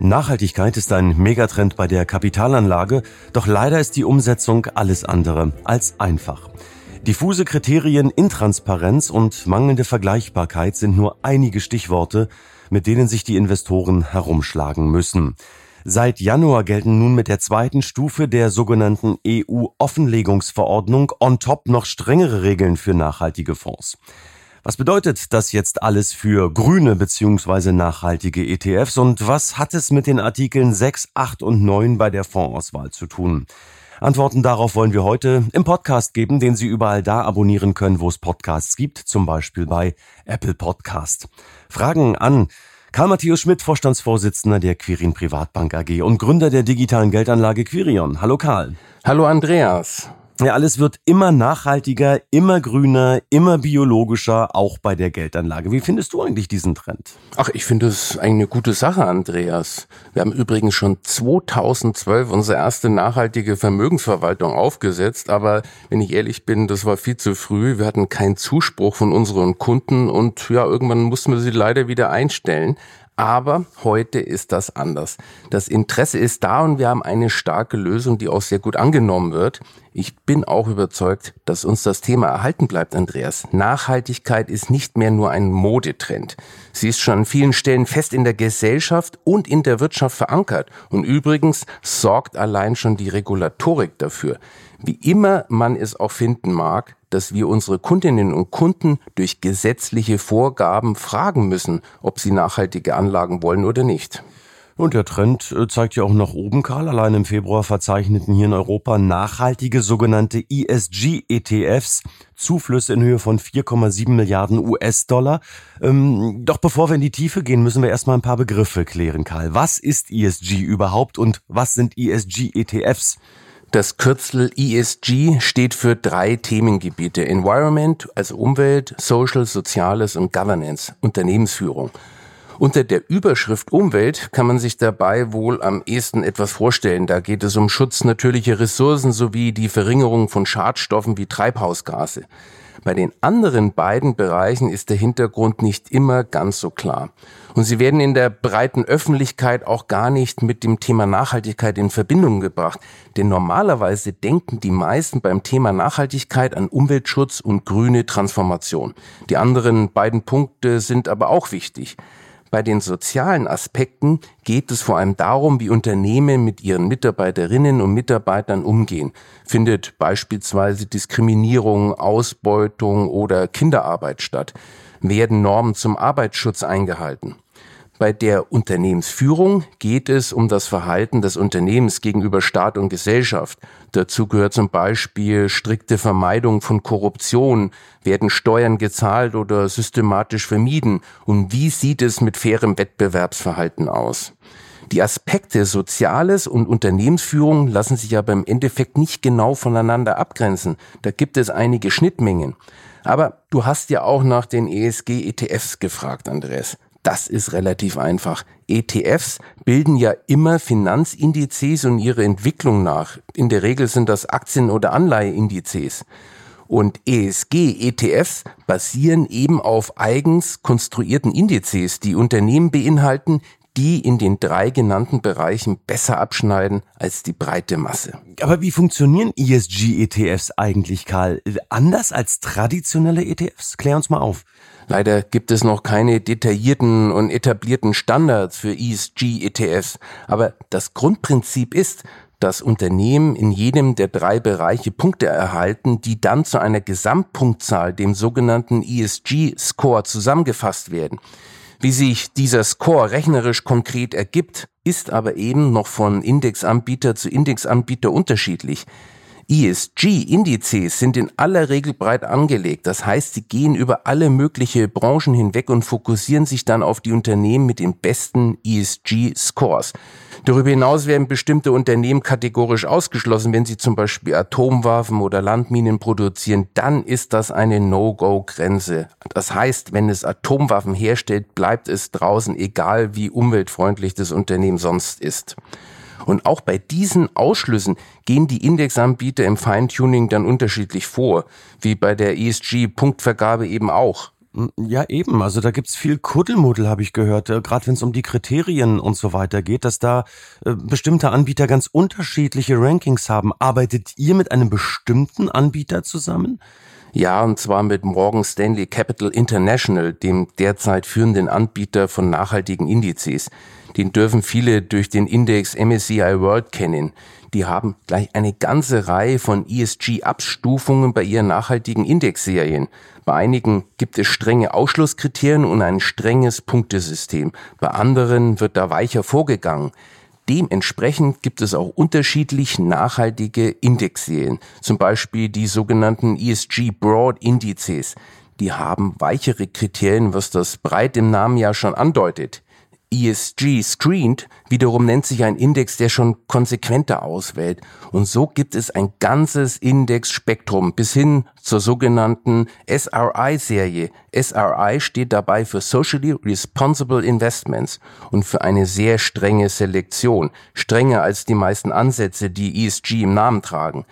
Nachhaltigkeit ist ein Megatrend bei der Kapitalanlage, doch leider ist die Umsetzung alles andere als einfach. Diffuse Kriterien, Intransparenz und mangelnde Vergleichbarkeit sind nur einige Stichworte, mit denen sich die Investoren herumschlagen müssen. Seit Januar gelten nun mit der zweiten Stufe der sogenannten EU-Offenlegungsverordnung on top noch strengere Regeln für nachhaltige Fonds. Was bedeutet das jetzt alles für grüne bzw. nachhaltige ETFs und was hat es mit den Artikeln 6, 8 und 9 bei der Fondsauswahl zu tun? Antworten darauf wollen wir heute im Podcast geben, den Sie überall da abonnieren können, wo es Podcasts gibt, zum Beispiel bei Apple Podcast. Fragen an Karl Matthäus Schmidt, Vorstandsvorsitzender der Quirin Privatbank AG und Gründer der digitalen Geldanlage Quirion. Hallo Karl. Hallo Andreas. Ja, alles wird immer nachhaltiger, immer grüner, immer biologischer, auch bei der Geldanlage. Wie findest du eigentlich diesen Trend? Ach, ich finde es eine gute Sache, Andreas. Wir haben übrigens schon 2012 unsere erste nachhaltige Vermögensverwaltung aufgesetzt, aber wenn ich ehrlich bin, das war viel zu früh. Wir hatten keinen Zuspruch von unseren Kunden und ja, irgendwann mussten wir sie leider wieder einstellen. Aber heute ist das anders. Das Interesse ist da und wir haben eine starke Lösung, die auch sehr gut angenommen wird. Ich bin auch überzeugt, dass uns das Thema erhalten bleibt, Andreas. Nachhaltigkeit ist nicht mehr nur ein Modetrend. Sie ist schon an vielen Stellen fest in der Gesellschaft und in der Wirtschaft verankert. Und übrigens sorgt allein schon die Regulatorik dafür. Wie immer man es auch finden mag, dass wir unsere Kundinnen und Kunden durch gesetzliche Vorgaben fragen müssen, ob sie nachhaltige Anlagen wollen oder nicht. Und der Trend äh, zeigt ja auch nach oben, Karl. Allein im Februar verzeichneten hier in Europa nachhaltige sogenannte ESG-ETFs Zuflüsse in Höhe von 4,7 Milliarden US-Dollar. Ähm, doch bevor wir in die Tiefe gehen, müssen wir erstmal ein paar Begriffe klären, Karl. Was ist ESG überhaupt und was sind ESG-ETFs? Das Kürzel ESG steht für drei Themengebiete. Environment, also Umwelt, Social, Soziales und Governance, Unternehmensführung. Unter der Überschrift Umwelt kann man sich dabei wohl am ehesten etwas vorstellen. Da geht es um Schutz natürlicher Ressourcen sowie die Verringerung von Schadstoffen wie Treibhausgase. Bei den anderen beiden Bereichen ist der Hintergrund nicht immer ganz so klar. Und sie werden in der breiten Öffentlichkeit auch gar nicht mit dem Thema Nachhaltigkeit in Verbindung gebracht. Denn normalerweise denken die meisten beim Thema Nachhaltigkeit an Umweltschutz und grüne Transformation. Die anderen beiden Punkte sind aber auch wichtig. Bei den sozialen Aspekten geht es vor allem darum, wie Unternehmen mit ihren Mitarbeiterinnen und Mitarbeitern umgehen. Findet beispielsweise Diskriminierung, Ausbeutung oder Kinderarbeit statt? Werden Normen zum Arbeitsschutz eingehalten? Bei der Unternehmensführung geht es um das Verhalten des Unternehmens gegenüber Staat und Gesellschaft. Dazu gehört zum Beispiel strikte Vermeidung von Korruption. Werden Steuern gezahlt oder systematisch vermieden? Und wie sieht es mit fairem Wettbewerbsverhalten aus? Die Aspekte Soziales und Unternehmensführung lassen sich aber im Endeffekt nicht genau voneinander abgrenzen. Da gibt es einige Schnittmengen. Aber du hast ja auch nach den ESG-ETFs gefragt, Andres. Das ist relativ einfach. ETFs bilden ja immer Finanzindizes und ihre Entwicklung nach. In der Regel sind das Aktien- oder Anleiheindizes. Und ESG-ETFs basieren eben auf eigens konstruierten Indizes, die Unternehmen beinhalten, die in den drei genannten Bereichen besser abschneiden als die breite Masse. Aber wie funktionieren ESG-ETFs eigentlich, Karl? Anders als traditionelle ETFs? Klär uns mal auf. Leider gibt es noch keine detaillierten und etablierten Standards für ESG-ETFs, aber das Grundprinzip ist, dass Unternehmen in jedem der drei Bereiche Punkte erhalten, die dann zu einer Gesamtpunktzahl, dem sogenannten ESG-Score, zusammengefasst werden. Wie sich dieser Score rechnerisch konkret ergibt, ist aber eben noch von Indexanbieter zu Indexanbieter unterschiedlich. ESG-Indizes sind in aller Regel breit angelegt. Das heißt, sie gehen über alle mögliche Branchen hinweg und fokussieren sich dann auf die Unternehmen mit den besten ESG-Scores. Darüber hinaus werden bestimmte Unternehmen kategorisch ausgeschlossen. Wenn sie zum Beispiel Atomwaffen oder Landminen produzieren, dann ist das eine No-Go-Grenze. Das heißt, wenn es Atomwaffen herstellt, bleibt es draußen, egal wie umweltfreundlich das Unternehmen sonst ist. Und auch bei diesen Ausschlüssen gehen die Indexanbieter im Feintuning dann unterschiedlich vor, wie bei der ESG-Punktvergabe eben auch. Ja, eben. Also da gibt's viel Kuddelmuddel, habe ich gehört. Äh, Gerade wenn es um die Kriterien und so weiter geht, dass da äh, bestimmte Anbieter ganz unterschiedliche Rankings haben. Arbeitet ihr mit einem bestimmten Anbieter zusammen? Ja, und zwar mit Morgan Stanley Capital International, dem derzeit führenden Anbieter von nachhaltigen Indizes. Den dürfen viele durch den Index MSCI World kennen. Die haben gleich eine ganze Reihe von ESG-Abstufungen bei ihren nachhaltigen Indexserien. Bei einigen gibt es strenge Ausschlusskriterien und ein strenges Punktesystem. Bei anderen wird da weicher vorgegangen. Dementsprechend gibt es auch unterschiedlich nachhaltige Indexserien, zum Beispiel die sogenannten ESG Broad Indizes. Die haben weichere Kriterien, was das breit im Namen ja schon andeutet. ESG Screened wiederum nennt sich ein Index, der schon konsequenter auswählt. Und so gibt es ein ganzes Indexspektrum bis hin zur sogenannten SRI-Serie. SRI steht dabei für Socially Responsible Investments und für eine sehr strenge Selektion, strenger als die meisten Ansätze, die ESG im Namen tragen.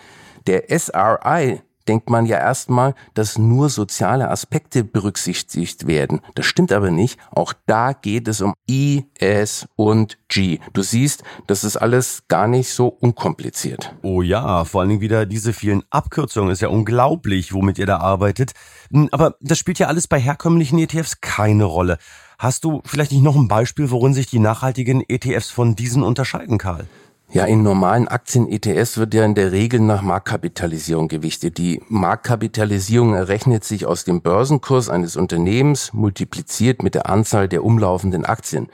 Der SRI denkt man ja erstmal, dass nur soziale Aspekte berücksichtigt werden. Das stimmt aber nicht. Auch da geht es um I, S und G. Du siehst, das ist alles gar nicht so unkompliziert. Oh ja, vor allen Dingen wieder diese vielen Abkürzungen. Ist ja unglaublich, womit ihr da arbeitet. Hm, aber das spielt ja alles bei herkömmlichen ETFs keine Rolle. Hast du vielleicht nicht noch ein Beispiel, worin sich die nachhaltigen ETFs von diesen unterscheiden, Karl? Ja, in normalen Aktien-ETS wird ja in der Regel nach Marktkapitalisierung gewichtet. Die Marktkapitalisierung errechnet sich aus dem Börsenkurs eines Unternehmens multipliziert mit der Anzahl der umlaufenden Aktien.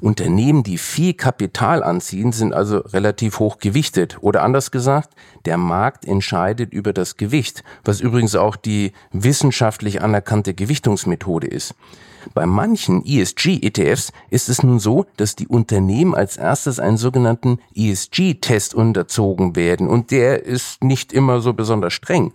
Unternehmen, die viel Kapital anziehen, sind also relativ hoch gewichtet. Oder anders gesagt, der Markt entscheidet über das Gewicht, was übrigens auch die wissenschaftlich anerkannte Gewichtungsmethode ist. Bei manchen ESG-ETFs ist es nun so, dass die Unternehmen als erstes einen sogenannten ESG-Test unterzogen werden und der ist nicht immer so besonders streng.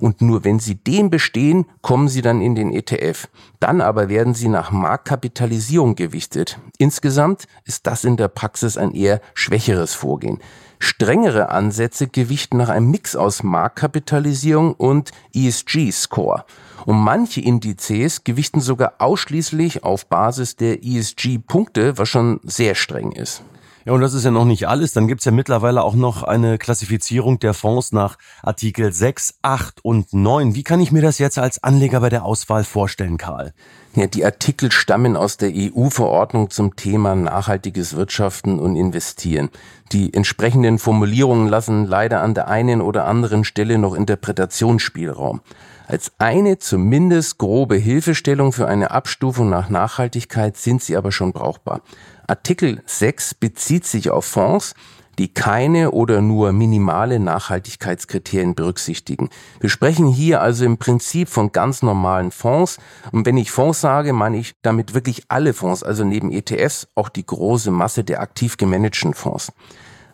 Und nur wenn sie den bestehen, kommen sie dann in den ETF. Dann aber werden sie nach Marktkapitalisierung gewichtet. Insgesamt ist das in der Praxis ein eher schwächeres Vorgehen. Strengere Ansätze gewichten nach einem Mix aus Marktkapitalisierung und ESG-Score. Und manche Indizes gewichten sogar ausschließlich auf Basis der ESG-Punkte, was schon sehr streng ist. Ja, und das ist ja noch nicht alles. Dann gibt's ja mittlerweile auch noch eine Klassifizierung der Fonds nach Artikel 6, 8 und 9. Wie kann ich mir das jetzt als Anleger bei der Auswahl vorstellen, Karl? Ja, die Artikel stammen aus der EU-Verordnung zum Thema nachhaltiges Wirtschaften und Investieren. Die entsprechenden Formulierungen lassen leider an der einen oder anderen Stelle noch Interpretationsspielraum. Als eine zumindest grobe Hilfestellung für eine Abstufung nach Nachhaltigkeit sind sie aber schon brauchbar. Artikel 6 bezieht sich auf Fonds, die keine oder nur minimale Nachhaltigkeitskriterien berücksichtigen. Wir sprechen hier also im Prinzip von ganz normalen Fonds. Und wenn ich Fonds sage, meine ich damit wirklich alle Fonds, also neben ETFs auch die große Masse der aktiv gemanagten Fonds.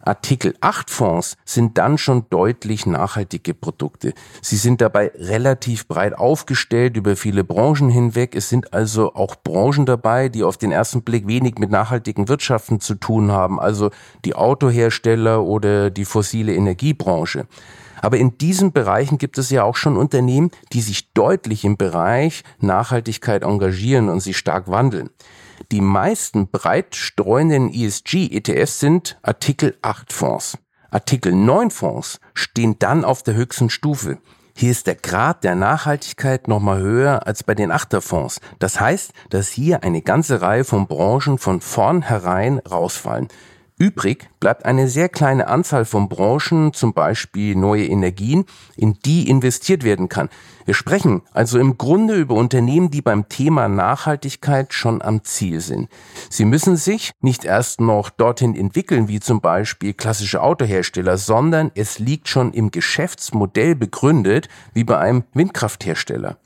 Artikel 8 Fonds sind dann schon deutlich nachhaltige Produkte. Sie sind dabei relativ breit aufgestellt über viele Branchen hinweg. Es sind also auch Branchen dabei, die auf den ersten Blick wenig mit nachhaltigen Wirtschaften zu tun haben, also die Autohersteller oder die fossile Energiebranche. Aber in diesen Bereichen gibt es ja auch schon Unternehmen, die sich deutlich im Bereich Nachhaltigkeit engagieren und sich stark wandeln. Die meisten breit streuenden ESG-ETFs sind Artikel 8 Fonds. Artikel 9 Fonds stehen dann auf der höchsten Stufe. Hier ist der Grad der Nachhaltigkeit nochmal höher als bei den Achterfonds. Das heißt, dass hier eine ganze Reihe von Branchen von vornherein rausfallen. Übrig bleibt eine sehr kleine Anzahl von Branchen, zum Beispiel neue Energien, in die investiert werden kann. Wir sprechen also im Grunde über Unternehmen, die beim Thema Nachhaltigkeit schon am Ziel sind. Sie müssen sich nicht erst noch dorthin entwickeln, wie zum Beispiel klassische Autohersteller, sondern es liegt schon im Geschäftsmodell begründet, wie bei einem Windkrafthersteller.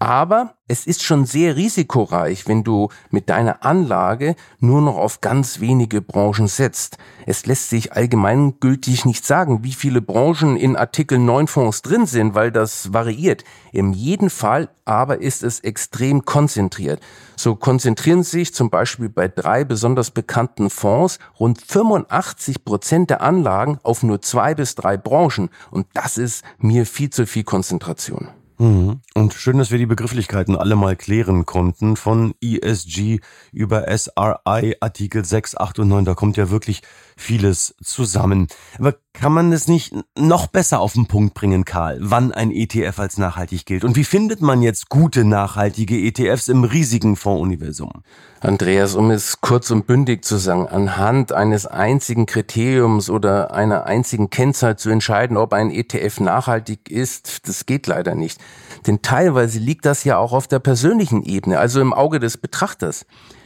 Aber es ist schon sehr risikoreich, wenn du mit deiner Anlage nur noch auf ganz wenige Branchen setzt. Es lässt sich allgemeingültig nicht sagen, wie viele Branchen in Artikel 9 Fonds drin sind, weil das variiert. In jedem Fall aber ist es extrem konzentriert. So konzentrieren sich zum Beispiel bei drei besonders bekannten Fonds rund 85 Prozent der Anlagen auf nur zwei bis drei Branchen. Und das ist mir viel zu viel Konzentration. Mhm. Und schön, dass wir die Begrifflichkeiten alle mal klären konnten. Von ESG über SRI, Artikel 6, 8 und 9, da kommt ja wirklich vieles zusammen. Aber kann man es nicht noch besser auf den Punkt bringen, Karl, wann ein ETF als nachhaltig gilt? Und wie findet man jetzt gute, nachhaltige ETFs im riesigen Fondsuniversum? Andreas, um es kurz und bündig zu sagen, anhand eines einzigen Kriteriums oder einer einzigen Kennzahl zu entscheiden, ob ein ETF nachhaltig ist, das geht leider nicht. Denn teilweise liegt das ja auch auf der persönlichen Ebene, also im Auge des Betrachters.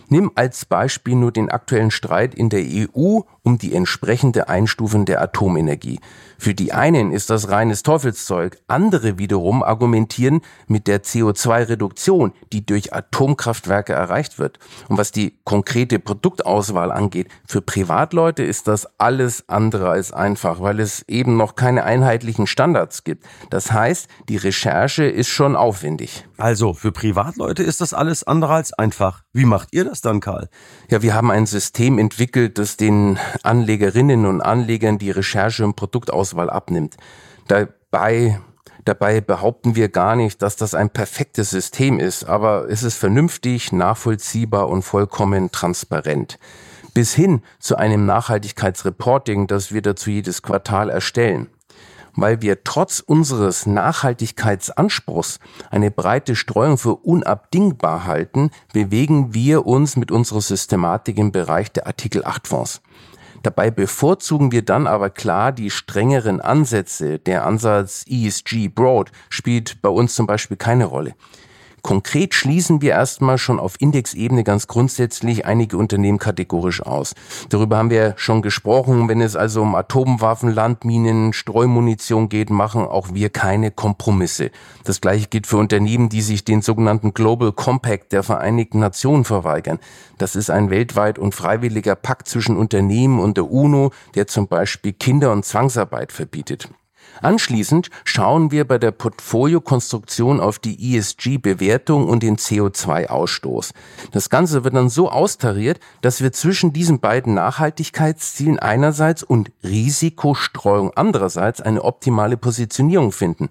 Nimm als Beispiel nur den aktuellen Streit in der EU um die entsprechende Einstufung der Atomenergie. Für die einen ist das reines Teufelszeug, andere wiederum argumentieren mit der CO2-Reduktion, die durch Atomkraftwerke erreicht wird. Und was die konkrete Produktauswahl angeht, für Privatleute ist das alles andere als einfach, weil es eben noch keine einheitlichen Standards gibt. Das heißt, die Recherche ist schon aufwendig. Also, für Privatleute ist das alles andere als einfach. Wie macht ihr das dann, Karl? Ja, wir haben ein System entwickelt, das den Anlegerinnen und Anlegern die Recherche und Produktauswahl abnimmt. Dabei Dabei behaupten wir gar nicht, dass das ein perfektes System ist, aber es ist vernünftig, nachvollziehbar und vollkommen transparent. Bis hin zu einem Nachhaltigkeitsreporting, das wir dazu jedes Quartal erstellen weil wir trotz unseres Nachhaltigkeitsanspruchs eine breite Streuung für unabdingbar halten, bewegen wir uns mit unserer Systematik im Bereich der Artikel 8 Fonds. Dabei bevorzugen wir dann aber klar die strengeren Ansätze. Der Ansatz ESG Broad spielt bei uns zum Beispiel keine Rolle. Konkret schließen wir erstmal schon auf Indexebene ganz grundsätzlich einige Unternehmen kategorisch aus. Darüber haben wir schon gesprochen. Wenn es also um Atomwaffen, Landminen, Streumunition geht, machen auch wir keine Kompromisse. Das gleiche gilt für Unternehmen, die sich den sogenannten Global Compact der Vereinigten Nationen verweigern. Das ist ein weltweit und freiwilliger Pakt zwischen Unternehmen und der UNO, der zum Beispiel Kinder- und Zwangsarbeit verbietet. Anschließend schauen wir bei der Portfoliokonstruktion auf die ESG-Bewertung und den CO2-Ausstoß. Das Ganze wird dann so austariert, dass wir zwischen diesen beiden Nachhaltigkeitszielen einerseits und Risikostreuung andererseits eine optimale Positionierung finden.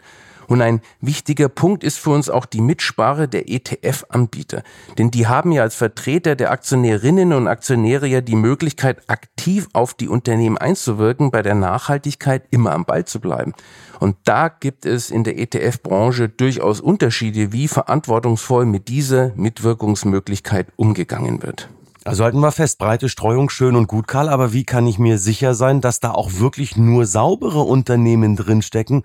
Und ein wichtiger Punkt ist für uns auch die Mitsprache der ETF-Anbieter. Denn die haben ja als Vertreter der Aktionärinnen und Aktionäre ja die Möglichkeit, aktiv auf die Unternehmen einzuwirken, bei der Nachhaltigkeit immer am Ball zu bleiben. Und da gibt es in der ETF-Branche durchaus Unterschiede, wie verantwortungsvoll mit dieser Mitwirkungsmöglichkeit umgegangen wird. Also halten wir fest, breite Streuung schön und gut, Karl, aber wie kann ich mir sicher sein, dass da auch wirklich nur saubere Unternehmen drinstecken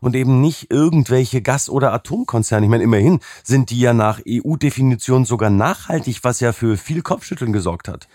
und eben nicht irgendwelche Gas- oder Atomkonzerne. Ich meine, immerhin sind die ja nach EU-Definition sogar nachhaltig, was ja für viel Kopfschütteln gesorgt hat.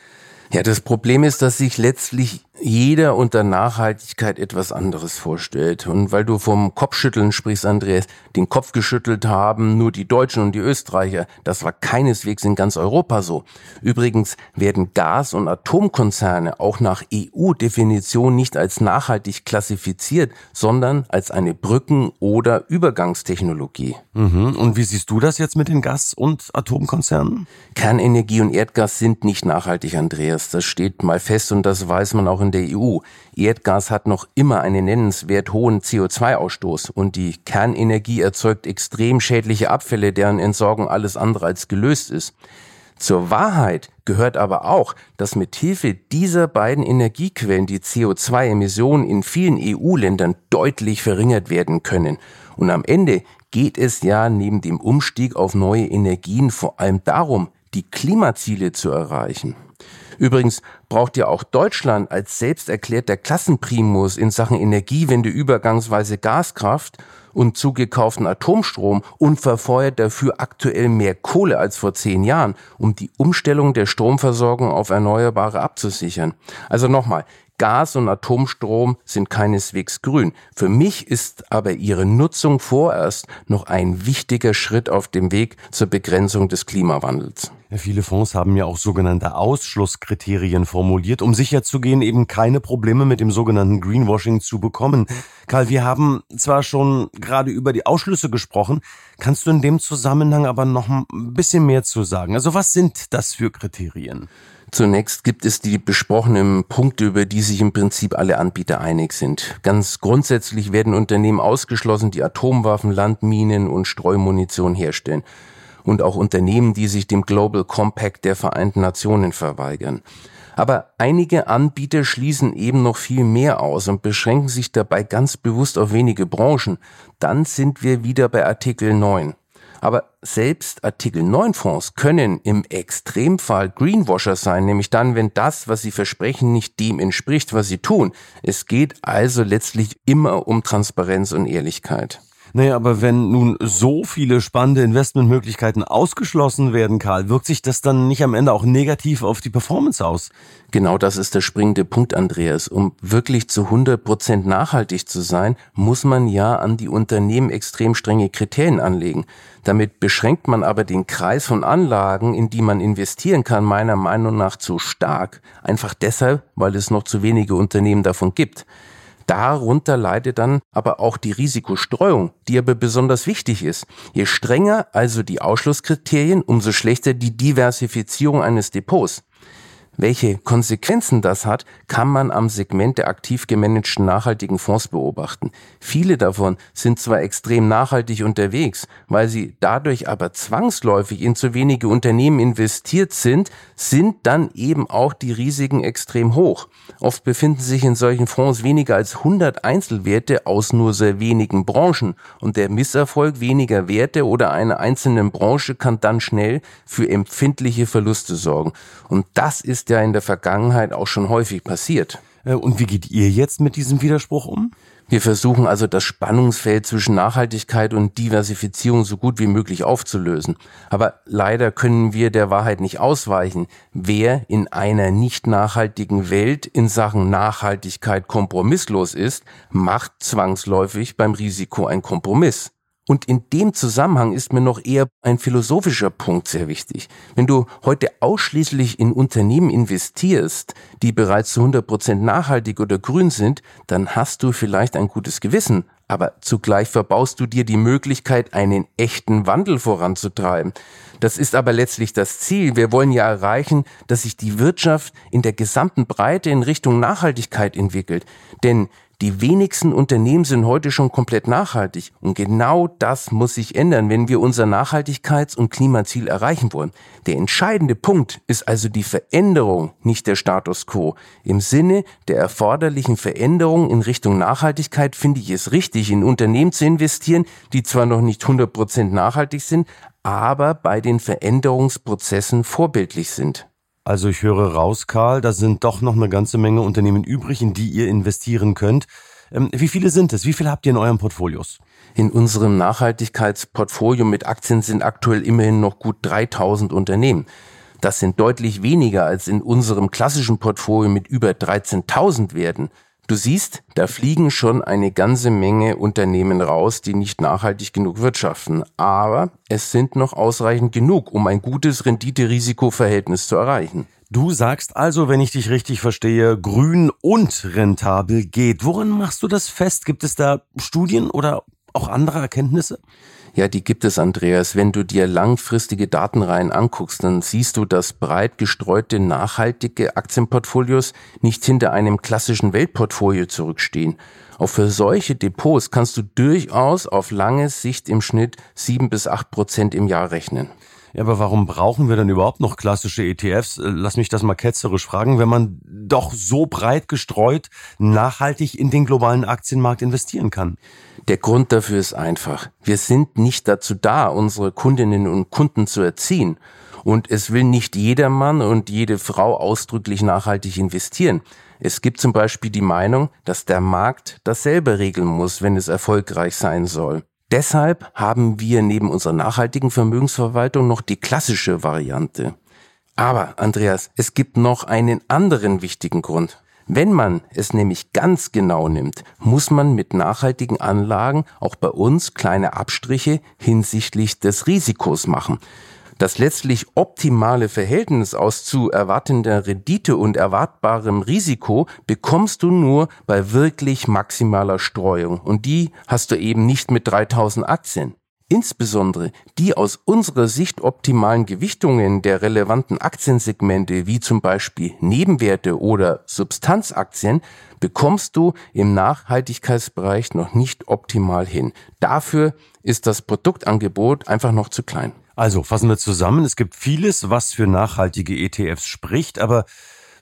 Ja, das Problem ist, dass sich letztlich jeder unter Nachhaltigkeit etwas anderes vorstellt. Und weil du vom Kopfschütteln sprichst, Andreas, den Kopf geschüttelt haben nur die Deutschen und die Österreicher. Das war keineswegs in ganz Europa so. Übrigens werden Gas- und Atomkonzerne auch nach EU-Definition nicht als nachhaltig klassifiziert, sondern als eine Brücken- oder Übergangstechnologie. Mhm. Und wie siehst du das jetzt mit den Gas- und Atomkonzernen? Kernenergie und Erdgas sind nicht nachhaltig, Andreas. Das steht mal fest und das weiß man auch in der EU. Erdgas hat noch immer einen nennenswert hohen CO2-Ausstoß und die Kernenergie erzeugt extrem schädliche Abfälle, deren Entsorgung alles andere als gelöst ist. Zur Wahrheit gehört aber auch, dass mit Hilfe dieser beiden Energiequellen die CO2-Emissionen in vielen EU-Ländern deutlich verringert werden können. Und am Ende geht es ja neben dem Umstieg auf neue Energien vor allem darum, die Klimaziele zu erreichen. Übrigens braucht ja auch Deutschland als selbst erklärter Klassenprimus in Sachen Energiewende übergangsweise Gaskraft und zugekauften Atomstrom und verfeuert dafür aktuell mehr Kohle als vor zehn Jahren, um die Umstellung der Stromversorgung auf Erneuerbare abzusichern. Also nochmal, Gas und Atomstrom sind keineswegs grün. Für mich ist aber ihre Nutzung vorerst noch ein wichtiger Schritt auf dem Weg zur Begrenzung des Klimawandels. Viele Fonds haben ja auch sogenannte Ausschlusskriterien formuliert, um sicherzugehen, eben keine Probleme mit dem sogenannten Greenwashing zu bekommen. Karl, wir haben zwar schon gerade über die Ausschlüsse gesprochen, kannst du in dem Zusammenhang aber noch ein bisschen mehr zu sagen? Also was sind das für Kriterien? Zunächst gibt es die besprochenen Punkte, über die sich im Prinzip alle Anbieter einig sind. Ganz grundsätzlich werden Unternehmen ausgeschlossen, die Atomwaffen, Landminen und Streumunition herstellen. Und auch Unternehmen, die sich dem Global Compact der Vereinten Nationen verweigern. Aber einige Anbieter schließen eben noch viel mehr aus und beschränken sich dabei ganz bewusst auf wenige Branchen. Dann sind wir wieder bei Artikel 9. Aber selbst Artikel 9 Fonds können im Extremfall Greenwasher sein, nämlich dann, wenn das, was sie versprechen, nicht dem entspricht, was sie tun. Es geht also letztlich immer um Transparenz und Ehrlichkeit. Naja, aber wenn nun so viele spannende Investmentmöglichkeiten ausgeschlossen werden, Karl, wirkt sich das dann nicht am Ende auch negativ auf die Performance aus? Genau das ist der springende Punkt, Andreas. Um wirklich zu 100 Prozent nachhaltig zu sein, muss man ja an die Unternehmen extrem strenge Kriterien anlegen. Damit beschränkt man aber den Kreis von Anlagen, in die man investieren kann, meiner Meinung nach zu stark. Einfach deshalb, weil es noch zu wenige Unternehmen davon gibt. Darunter leidet dann aber auch die Risikostreuung, die aber besonders wichtig ist. Je strenger also die Ausschlusskriterien, umso schlechter die Diversifizierung eines Depots. Welche Konsequenzen das hat, kann man am Segment der aktiv gemanagten nachhaltigen Fonds beobachten. Viele davon sind zwar extrem nachhaltig unterwegs, weil sie dadurch aber zwangsläufig in zu wenige Unternehmen investiert sind, sind dann eben auch die Risiken extrem hoch. Oft befinden sich in solchen Fonds weniger als 100 Einzelwerte aus nur sehr wenigen Branchen und der Misserfolg weniger Werte oder einer einzelnen Branche kann dann schnell für empfindliche Verluste sorgen. Und das ist ist ja in der Vergangenheit auch schon häufig passiert. Äh, und wie geht ihr jetzt mit diesem Widerspruch um? Wir versuchen also das Spannungsfeld zwischen Nachhaltigkeit und Diversifizierung so gut wie möglich aufzulösen. Aber leider können wir der Wahrheit nicht ausweichen. Wer in einer nicht nachhaltigen Welt in Sachen Nachhaltigkeit kompromisslos ist, macht zwangsläufig beim Risiko ein Kompromiss. Und in dem Zusammenhang ist mir noch eher ein philosophischer Punkt sehr wichtig. Wenn du heute ausschließlich in Unternehmen investierst, die bereits zu 100 Prozent nachhaltig oder grün sind, dann hast du vielleicht ein gutes Gewissen, aber zugleich verbaust du dir die Möglichkeit, einen echten Wandel voranzutreiben. Das ist aber letztlich das Ziel. Wir wollen ja erreichen, dass sich die Wirtschaft in der gesamten Breite in Richtung Nachhaltigkeit entwickelt. Denn die wenigsten Unternehmen sind heute schon komplett nachhaltig. Und genau das muss sich ändern, wenn wir unser Nachhaltigkeits- und Klimaziel erreichen wollen. Der entscheidende Punkt ist also die Veränderung, nicht der Status quo. Im Sinne der erforderlichen Veränderung in Richtung Nachhaltigkeit finde ich es richtig, in Unternehmen zu investieren, die zwar noch nicht 100% nachhaltig sind, aber bei den Veränderungsprozessen vorbildlich sind. Also ich höre raus, Karl, da sind doch noch eine ganze Menge Unternehmen übrig, in die ihr investieren könnt. Ähm, wie viele sind es? Wie viele habt ihr in euren Portfolios? In unserem Nachhaltigkeitsportfolio mit Aktien sind aktuell immerhin noch gut 3000 Unternehmen. Das sind deutlich weniger als in unserem klassischen Portfolio mit über 13.000 Werten. Du siehst, da fliegen schon eine ganze Menge Unternehmen raus, die nicht nachhaltig genug wirtschaften. Aber es sind noch ausreichend genug, um ein gutes Rendite-Risiko-Verhältnis zu erreichen. Du sagst also, wenn ich dich richtig verstehe, grün und rentabel geht. Woran machst du das fest? Gibt es da Studien oder auch andere Erkenntnisse? Ja, die gibt es, Andreas. Wenn du dir langfristige Datenreihen anguckst, dann siehst du, dass breit gestreute nachhaltige Aktienportfolios nicht hinter einem klassischen Weltportfolio zurückstehen. Auch für solche Depots kannst du durchaus auf lange Sicht im Schnitt sieben bis acht Prozent im Jahr rechnen. Ja, aber warum brauchen wir denn überhaupt noch klassische ETFs? Äh, lass mich das mal ketzerisch fragen, wenn man doch so breit gestreut nachhaltig in den globalen Aktienmarkt investieren kann. Der Grund dafür ist einfach. Wir sind nicht dazu da, unsere Kundinnen und Kunden zu erziehen. Und es will nicht jeder Mann und jede Frau ausdrücklich nachhaltig investieren. Es gibt zum Beispiel die Meinung, dass der Markt dasselbe regeln muss, wenn es erfolgreich sein soll. Deshalb haben wir neben unserer nachhaltigen Vermögensverwaltung noch die klassische Variante. Aber, Andreas, es gibt noch einen anderen wichtigen Grund. Wenn man es nämlich ganz genau nimmt, muss man mit nachhaltigen Anlagen auch bei uns kleine Abstriche hinsichtlich des Risikos machen. Das letztlich optimale Verhältnis aus zu erwartender Rendite und erwartbarem Risiko bekommst du nur bei wirklich maximaler Streuung. Und die hast du eben nicht mit 3000 Aktien. Insbesondere die aus unserer Sicht optimalen Gewichtungen der relevanten Aktiensegmente wie zum Beispiel Nebenwerte oder Substanzaktien bekommst du im Nachhaltigkeitsbereich noch nicht optimal hin. Dafür ist das Produktangebot einfach noch zu klein. Also fassen wir zusammen, es gibt vieles, was für nachhaltige ETFs spricht, aber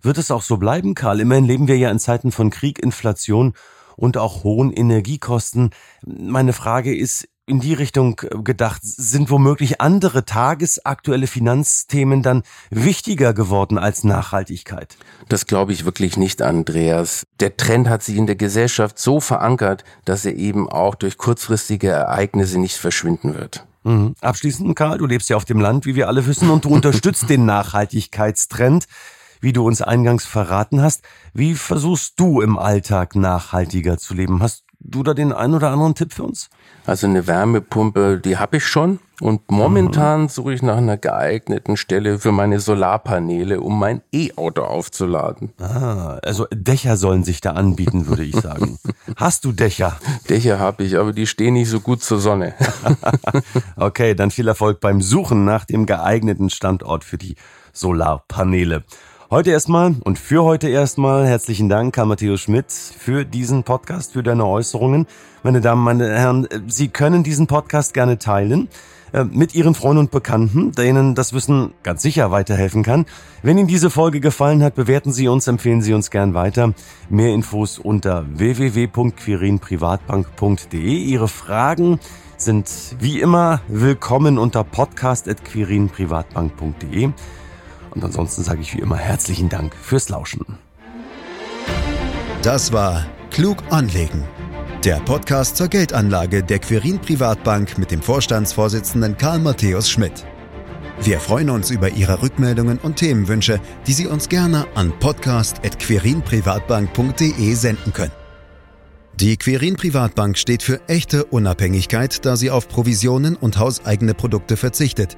wird es auch so bleiben, Karl? Immerhin leben wir ja in Zeiten von Krieg, Inflation und auch hohen Energiekosten. Meine Frage ist in die Richtung gedacht, sind womöglich andere tagesaktuelle Finanzthemen dann wichtiger geworden als Nachhaltigkeit? Das glaube ich wirklich nicht, Andreas. Der Trend hat sich in der Gesellschaft so verankert, dass er eben auch durch kurzfristige Ereignisse nicht verschwinden wird. Mhm. Abschließend, Karl, du lebst ja auf dem Land, wie wir alle wissen, und du unterstützt den Nachhaltigkeitstrend, wie du uns eingangs verraten hast. Wie versuchst du im Alltag nachhaltiger zu leben? Hast du da den einen oder anderen Tipp für uns? Also eine Wärmepumpe, die habe ich schon. Und momentan mhm. suche ich nach einer geeigneten Stelle für meine Solarpaneele, um mein E-Auto aufzuladen. Ah, also Dächer sollen sich da anbieten, würde ich sagen. Hast du Dächer? Dächer habe ich, aber die stehen nicht so gut zur Sonne. okay, dann viel Erfolg beim Suchen nach dem geeigneten Standort für die Solarpaneele. Heute erstmal und für heute erstmal herzlichen Dank, Karl Matthäus Schmidt, für diesen Podcast, für deine Äußerungen. Meine Damen, meine Herren, Sie können diesen Podcast gerne teilen äh, mit Ihren Freunden und Bekannten, denen das Wissen ganz sicher weiterhelfen kann. Wenn Ihnen diese Folge gefallen hat, bewerten Sie uns, empfehlen Sie uns gern weiter. Mehr Infos unter www.quirinprivatbank.de. Ihre Fragen sind wie immer willkommen unter podcast.quirinprivatbank.de. Und ansonsten sage ich wie immer herzlichen Dank fürs Lauschen. Das war Klug anlegen. Der Podcast zur Geldanlage der Quirin Privatbank mit dem Vorstandsvorsitzenden Karl Matthäus Schmidt. Wir freuen uns über Ihre Rückmeldungen und Themenwünsche, die Sie uns gerne an podcast.querinprivatbank.de senden können. Die Quirin Privatbank steht für echte Unabhängigkeit, da sie auf Provisionen und hauseigene Produkte verzichtet